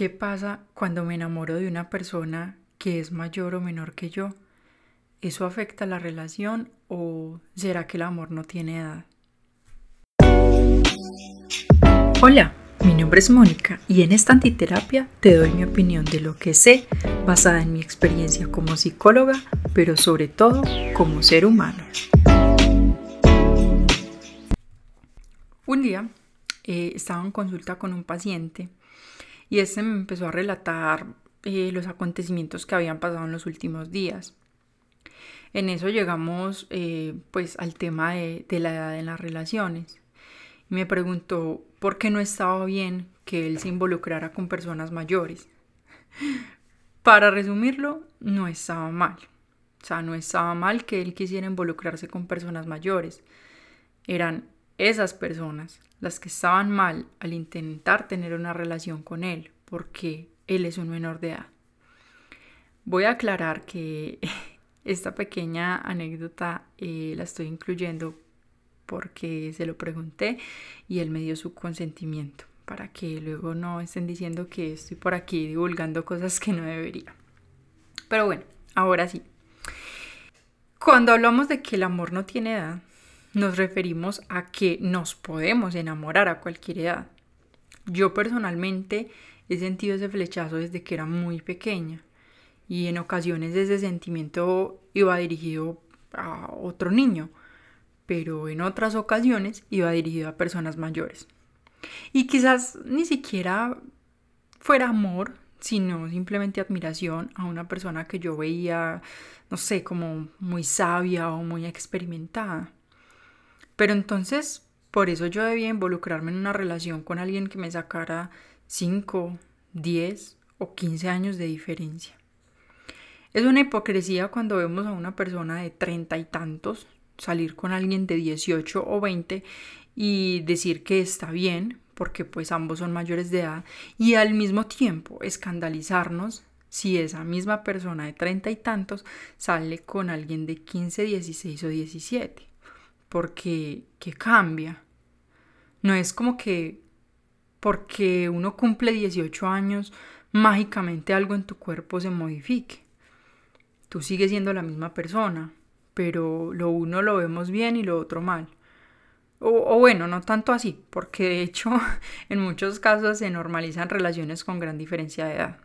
¿Qué pasa cuando me enamoro de una persona que es mayor o menor que yo? ¿Eso afecta la relación o será que el amor no tiene edad? Hola, mi nombre es Mónica y en esta antiterapia te doy mi opinión de lo que sé basada en mi experiencia como psicóloga, pero sobre todo como ser humano. Un día eh, estaba en consulta con un paciente y este me empezó a relatar eh, los acontecimientos que habían pasado en los últimos días. En eso llegamos eh, pues al tema de, la edad en las relaciones. Me preguntó por qué no estaba bien que él se involucrara con personas mayores. Para resumirlo, no estaba mal. O sea, no estaba mal que él quisiera involucrarse con personas mayores. Eran esas personas las que estaban mal al intentar tener una relación con él, porque él es un menor de edad. Voy a aclarar que esta pequeña anécdota eh, la estoy incluyendo porque se lo pregunté y él me dio su consentimiento para que luego no estén diciendo que estoy por aquí divulgando cosas que no debería. Pero bueno, ahora sí. Cuando hablamos de que el amor no tiene edad, nos referimos a que nos podemos enamorar a cualquier edad. Yo personalmente he sentido ese flechazo desde que era muy pequeña y en ocasiones ese sentimiento iba dirigido a otro niño, pero en otras ocasiones iba dirigido a personas mayores. Y quizás ni siquiera fuera amor, sino simplemente admiración a una persona que yo veía, no sé, como muy sabia o muy experimentada. Pero entonces, por eso yo debía involucrarme en una relación con alguien que me sacara 5, 10 o 15 años de diferencia. Es una hipocresía cuando vemos a una persona de treinta y tantos salir con alguien de 18 o 20 y decir que está bien, porque pues ambos son mayores de edad, y al mismo tiempo escandalizarnos si esa misma persona de treinta y tantos sale con alguien de 15, 16 o 17 porque que cambia. No es como que porque uno cumple 18 años, mágicamente algo en tu cuerpo se modifique. Tú sigues siendo la misma persona, pero lo uno lo vemos bien y lo otro mal. O, bueno, no tanto así, porque de hecho en muchos casos se normalizan relaciones con gran diferencia de edad.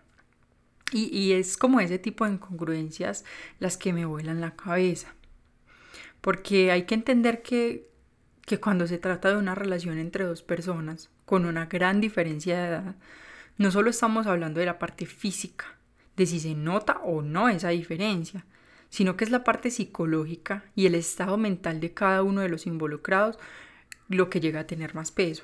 Y, y es como ese tipo de incongruencias las que me vuelan la cabeza porque hay que entender que, que cuando se trata de una relación entre dos personas con una gran diferencia de edad, no solo estamos hablando de la parte física, de si se nota o no esa diferencia, sino que es la parte psicológica y el estado mental de cada uno de los involucrados lo que llega a tener más peso.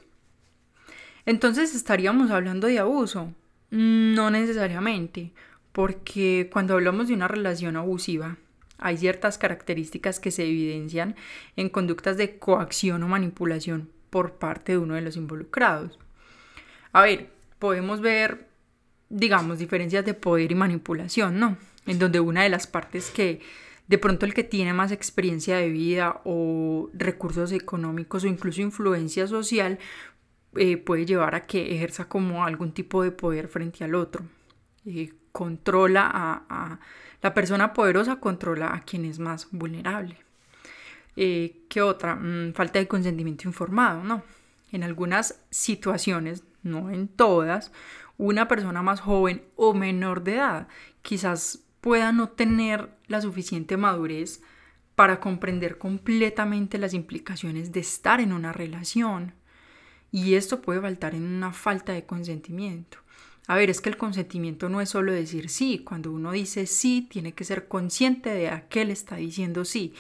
Entonces estaríamos hablando de abuso. No necesariamente, porque cuando hablamos de una relación abusiva, hay ciertas características que se evidencian en conductas de coacción o manipulación por parte de uno de los involucrados. A ver, podemos ver, digamos, diferencias de poder y manipulación, ¿no? En donde una de las partes que de pronto el que tiene más experiencia de vida o recursos económicos o incluso influencia social eh, puede llevar a que ejerza como algún tipo de poder frente al otro. Eh, controla a la persona poderosa controla a quien es más vulnerable. Eh, ¿Qué otra? Mm, falta de consentimiento informado, ¿no? En algunas situaciones, no en todas, una persona más joven o menor de edad quizás pueda no tener la suficiente madurez para comprender completamente las implicaciones de estar en una relación. Y esto puede faltar en una falta de consentimiento. A ver, es que el consentimiento no es solo decir sí. Cuando uno dice sí, tiene que ser consciente de a qué le está diciendo sí.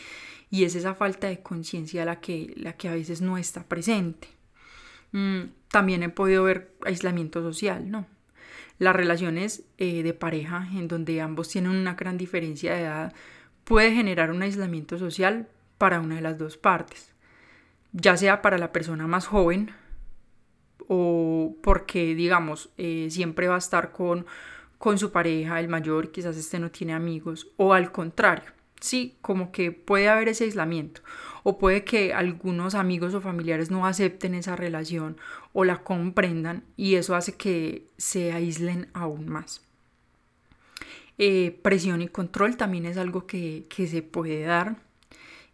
Y es esa falta de conciencia la que, la que a veces no está presente. Mm, también he podido ver aislamiento social, ¿no? Las relaciones eh, de pareja en donde ambos tienen una gran diferencia de edad puede generar un aislamiento social para una de las dos partes, ya sea para la persona más joven o porque, digamos, eh, siempre va a estar con, con su pareja, el mayor, quizás este no tiene amigos, o al contrario, Sí, como que puede haber ese aislamiento o puede que algunos amigos o familiares no acepten esa relación o la comprendan y eso hace que se aíslen aún más. Eh, presión y control también es algo que, se puede dar.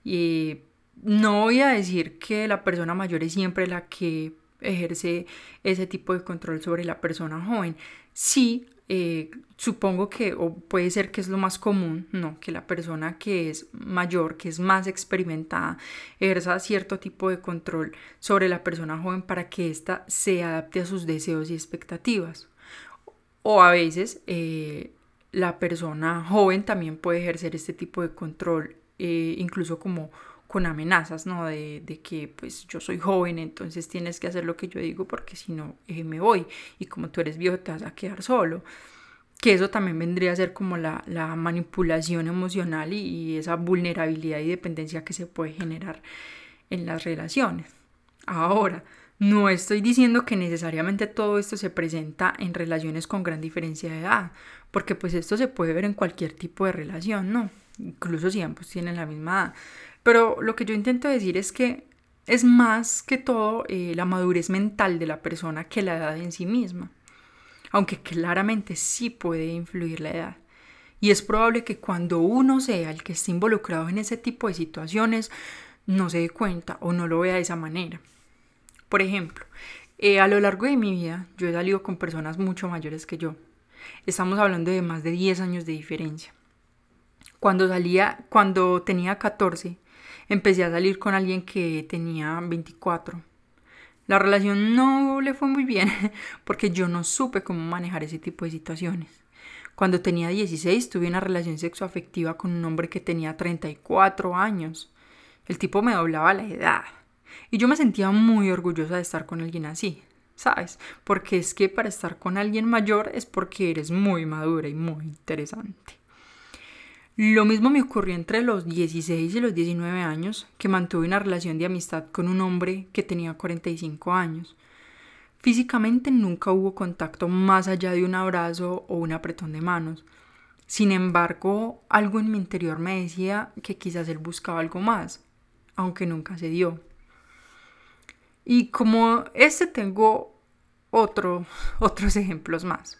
y no voy a decir que la persona mayor es siempre la que ejerce ese tipo de control sobre la persona joven. Sí, eh, supongo que, o puede ser que es lo más común, ¿no? Que la persona que es mayor, que es más experimentada, ejerza cierto tipo de control sobre la persona joven para que ésta se adapte a sus deseos y expectativas. O a veces eh, la persona joven también puede ejercer este tipo de control, eh, incluso como con amenazas, ¿no? De, que pues yo soy joven, entonces tienes que hacer lo que yo digo porque si no eh, me voy y como tú eres viejo te vas a quedar solo. Que eso también vendría a ser como la, manipulación emocional y, esa vulnerabilidad y dependencia que se puede generar en las relaciones. Ahora, no estoy diciendo que necesariamente todo esto se presenta en relaciones con gran diferencia de edad, porque pues esto se puede ver en cualquier tipo de relación, ¿no? Incluso si ambos tienen la misma edad. Pero lo que yo intento decir es que es más que todo eh, la madurez mental de la persona que la edad en sí misma. Aunque claramente sí puede influir la edad. Y es probable que cuando uno sea el que esté involucrado en ese tipo de situaciones, no se dé cuenta o no lo vea de esa manera. Por ejemplo, eh, a lo largo de mi vida yo he salido con personas mucho mayores que yo. Estamos hablando de más de 10 años de diferencia. Cuando salía, cuando tenía 14, empecé a salir con alguien que tenía 24. La relación no le fue muy bien porque yo no supe cómo manejar ese tipo de situaciones. Cuando tenía 16 tuve una relación sexoafectiva con un hombre que tenía 34 años. El tipo me doblaba la edad. Y yo me sentía muy orgullosa de estar con alguien así, ¿sabes? Porque es que para estar con alguien mayor es porque eres muy madura y muy interesante. Lo mismo me ocurrió entre los 16 y los 19 años, que mantuve una relación de amistad con un hombre que tenía 45 años. Físicamente nunca hubo contacto más allá de un abrazo o un apretón de manos. Sin embargo, algo en mi interior me decía que quizás él buscaba algo más, aunque nunca se dio. Y como este tengo otro, otros ejemplos más.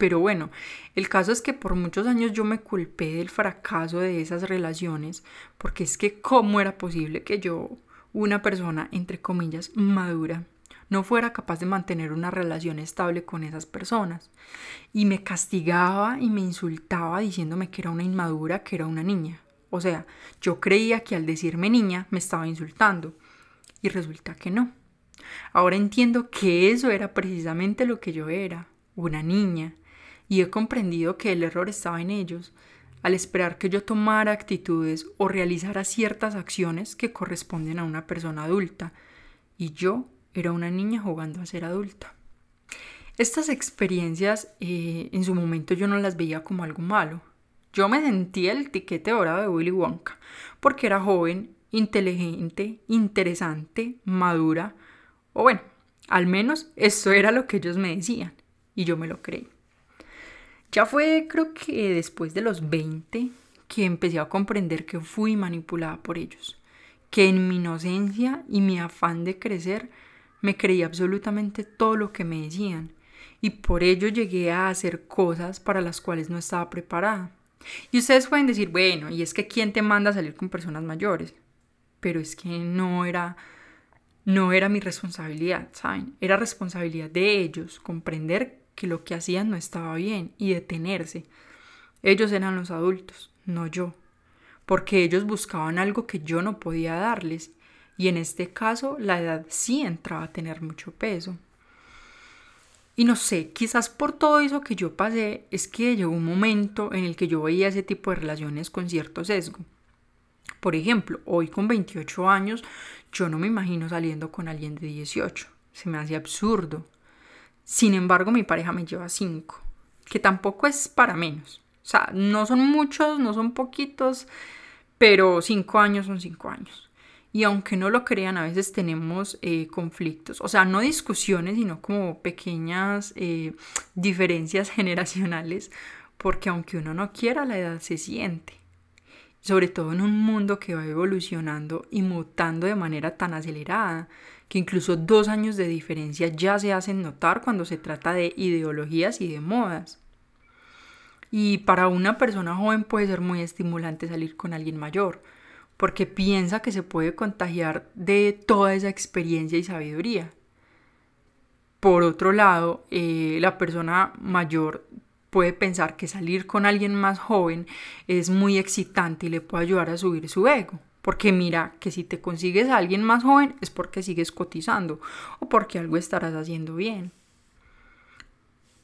Pero bueno, el caso es que por muchos años yo me culpé del fracaso de esas relaciones, porque es que cómo era posible que yo, una persona, entre comillas, madura, no fuera capaz de mantener una relación estable con esas personas. Y me castigaba y me insultaba diciéndome que era una inmadura, que era una niña. O sea, yo creía que al decirme niña me estaba insultando. Y resulta que no. Ahora entiendo que eso era precisamente lo que yo era, una niña, y he comprendido que el error estaba en ellos, al esperar que yo tomara actitudes o realizara ciertas acciones que corresponden a una persona adulta, y yo era una niña jugando a ser adulta. Estas experiencias eh, en su momento yo no las veía como algo malo. Yo me sentía el tiquete dorado de Willy Wonka, porque era joven, inteligente, interesante, madura, o bueno, al menos eso era lo que ellos me decían, y yo me lo creí. Ya fue creo que después de los 20 que empecé a comprender que fui manipulada por ellos, que en mi inocencia y mi afán de crecer me creí absolutamente todo lo que me decían y por ello llegué a hacer cosas para las cuales no estaba preparada. Y ustedes pueden decir, bueno, y es que quién te manda a salir con personas mayores, pero es que no era no era mi responsabilidad, ¿saben? Era responsabilidad de ellos comprender que lo que hacían no estaba bien y detenerse. Ellos eran los adultos, no yo, porque ellos buscaban algo que yo no podía darles y en este caso la edad sí entraba a tener mucho peso. Y no sé, quizás por todo eso que yo pasé es que llegó un momento en el que yo veía ese tipo de relaciones con cierto sesgo. Por ejemplo, hoy con 28 años yo no me imagino saliendo con alguien de 18. Se me hace absurdo. Sin embargo, mi pareja me lleva cinco, que tampoco es para menos. O sea, no son muchos, no son poquitos, pero cinco años son cinco años. Y aunque no lo crean, a veces tenemos eh, conflictos, o sea, no discusiones, sino como pequeñas eh, diferencias generacionales, porque aunque uno no quiera, la edad se siente. Sobre todo en un mundo que va evolucionando y mutando de manera tan acelerada, que incluso dos años de diferencia ya se hacen notar cuando se trata de ideologías y de modas. Y para una persona joven puede ser muy estimulante salir con alguien mayor, porque piensa que se puede contagiar de toda esa experiencia y sabiduría. Por otro lado, eh, la persona mayor puede pensar que salir con alguien más joven es muy excitante y le puede ayudar a subir su ego. Porque mira que si te consigues a alguien más joven es porque sigues cotizando o porque algo estarás haciendo bien.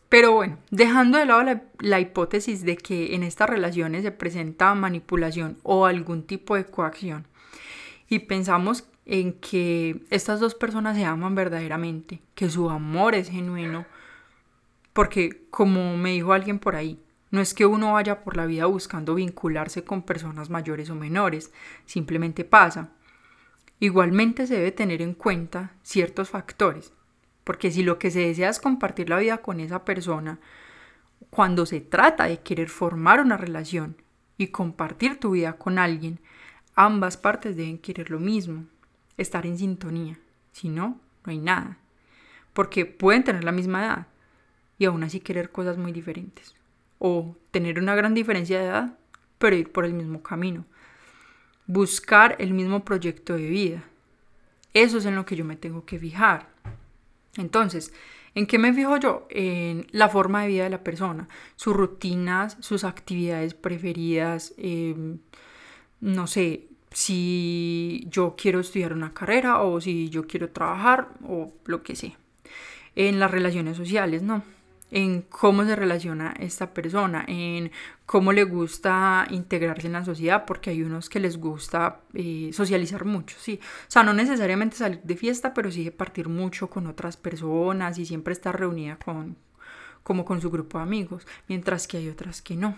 Pero bueno, dejando de lado la, la, hipótesis de que en estas relaciones se presenta manipulación o algún tipo de coacción y pensamos en que estas dos personas se aman verdaderamente, que su amor es genuino, porque, como me dijo alguien por ahí, no es que uno vaya por la vida buscando vincularse con personas mayores o menores, simplemente pasa. Igualmente se debe tener en cuenta ciertos factores, porque si lo que se desea es compartir la vida con esa persona, cuando se trata de querer formar una relación y compartir tu vida con alguien, ambas partes deben querer lo mismo, estar en sintonía. Si no, no hay nada. Porque pueden tener la misma edad, y aún así querer cosas muy diferentes. O tener una gran diferencia de edad, pero ir por el mismo camino. Buscar el mismo proyecto de vida. Eso es en lo que yo me tengo que fijar. Entonces, ¿en qué me fijo yo? En la forma de vida de la persona, sus rutinas, sus actividades preferidas, em, no sé, si yo quiero estudiar una carrera o si yo quiero trabajar o lo que sea. En las relaciones sociales, ¿no? En cómo se relaciona esta persona, en cómo le gusta integrarse en la sociedad, porque hay unos que les gusta eh, socializar mucho, sí. O sea, no necesariamente salir de fiesta, pero sí partir mucho con otras personas y siempre estar reunida con, como con su grupo de amigos, mientras que hay otras que no.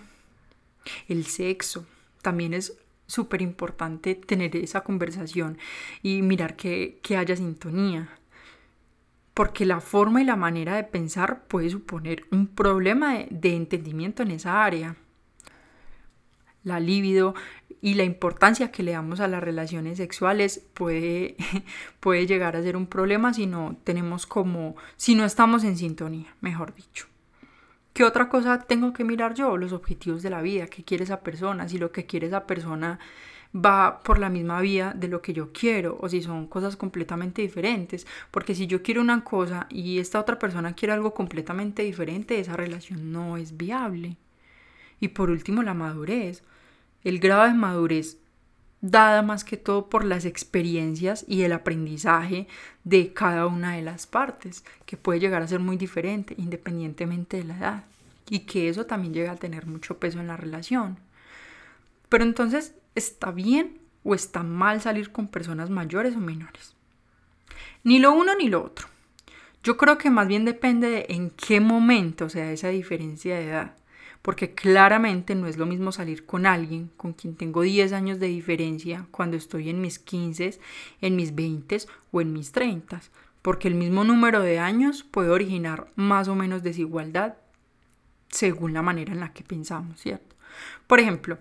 El sexo también es súper importante tener esa conversación y mirar que, que haya sintonía porque la forma y la manera de pensar puede suponer un problema de, entendimiento en esa área. La libido y la importancia que le damos a las relaciones sexuales puede, puede llegar a ser un problema si no tenemos como, si no estamos en sintonía, mejor dicho. ¿Qué otra cosa tengo que mirar yo? Los objetivos de la vida, qué quiere esa persona, si lo que quiere esa persona va por la misma vía de lo que yo quiero o si son cosas completamente diferentes. Porque si yo quiero una cosa y esta otra persona quiere algo completamente diferente, esa relación no es viable. Y por último, la madurez. El grado de madurez dada más que todo por las experiencias y el aprendizaje de cada una de las partes, que puede llegar a ser muy diferente independientemente de la edad. Y que eso también llega a tener mucho peso en la relación. Pero entonces, ¿está bien o está mal salir con personas mayores o menores? Ni lo uno ni lo otro. Yo creo que más bien depende de en qué momento se da esa diferencia de edad. Porque claramente no es lo mismo salir con alguien con quien tengo 10 años de diferencia cuando estoy en mis 15, en mis 20 o en mis 30. Porque el mismo número de años puede originar más o menos desigualdad según la manera en la que pensamos, ¿cierto? Por ejemplo,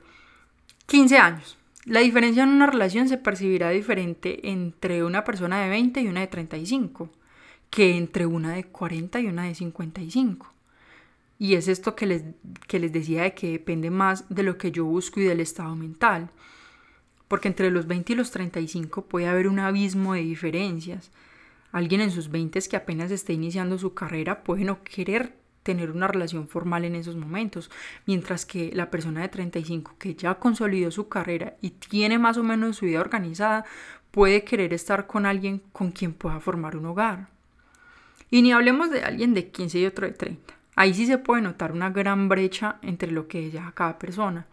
15 años. La diferencia en una relación se percibirá diferente entre una persona de 20 y una de 35 que entre una de 40 y una de 55. Y es esto que les, que les decía de que depende más de lo que yo busco y del estado mental. Porque entre los 20 y los 35 puede haber un abismo de diferencias. Alguien en sus 20 que apenas está iniciando su carrera puede no querer tener una relación formal en esos momentos, mientras que la persona de 35 que ya consolidó su carrera y tiene más o menos su vida organizada, puede querer estar con alguien con quien pueda formar un hogar. Y ni hablemos de alguien de 15 y otro de 30. Ahí sí se puede notar una gran brecha entre lo que desea cada persona.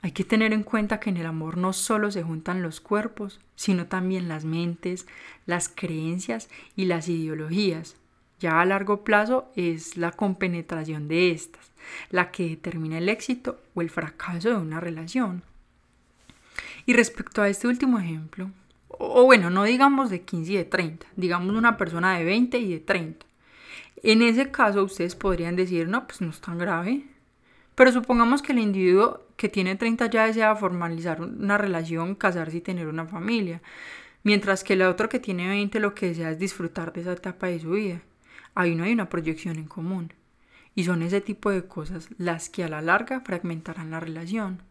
Hay que tener en cuenta que en el amor no solo se juntan los cuerpos, sino también las mentes, las creencias y las ideologías. Ya a largo plazo es la compenetración de estas, la que determina el éxito o el fracaso de una relación. Y respecto a este último ejemplo, o bueno, no digamos de 15 y de 30, digamos una persona de 20 y de 30. En ese caso ustedes podrían decir, no, pues no es tan grave, Pero supongamos que el individuo que tiene 30 ya desea formalizar una relación, casarse y tener una familia, mientras que el otro que tiene 20 lo que desea es disfrutar de esa etapa de su vida. Ahí no hay una proyección en común. Y son ese tipo de cosas las que a la larga fragmentarán la relación.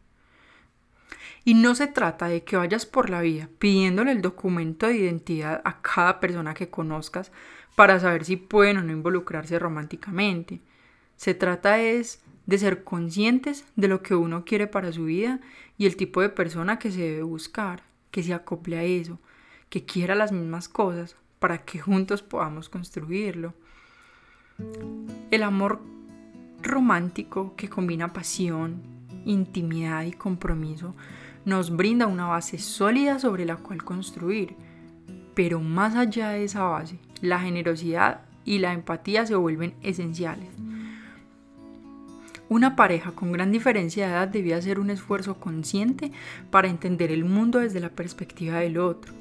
Y no se trata de que vayas por la vida pidiéndole el documento de identidad a cada persona que conozcas para saber si pueden o no involucrarse románticamente. Se trata es de ser conscientes de lo que uno quiere para su vida y el tipo de persona que se debe buscar, que se acople a eso, que quiera las mismas cosas para que juntos podamos construirlo. El amor romántico que combina pasión, intimidad y compromiso nos brinda una base sólida sobre la cual construir. Pero más allá de esa base, la generosidad y la empatía se vuelven esenciales. Una pareja con gran diferencia de edad debía hacer un esfuerzo consciente para entender el mundo desde la perspectiva del otro,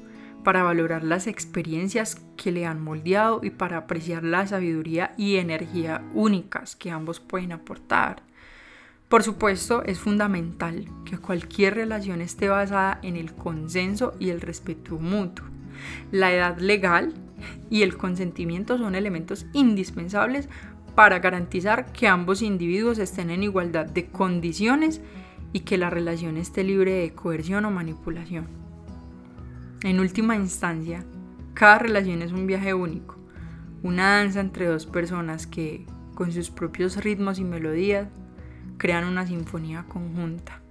para valorar las experiencias que le han moldeado y para apreciar la sabiduría y energía únicas que ambos pueden aportar. Por supuesto, es fundamental que cualquier relación esté basada en el consenso y el respeto mutuo. La edad legal y el consentimiento son elementos indispensables para garantizar que ambos individuos estén en igualdad de condiciones y que la relación esté libre de coerción o manipulación. En última instancia, cada relación es un viaje único, una danza entre dos personas que, con sus propios ritmos y melodías, crean una sinfonía conjunta.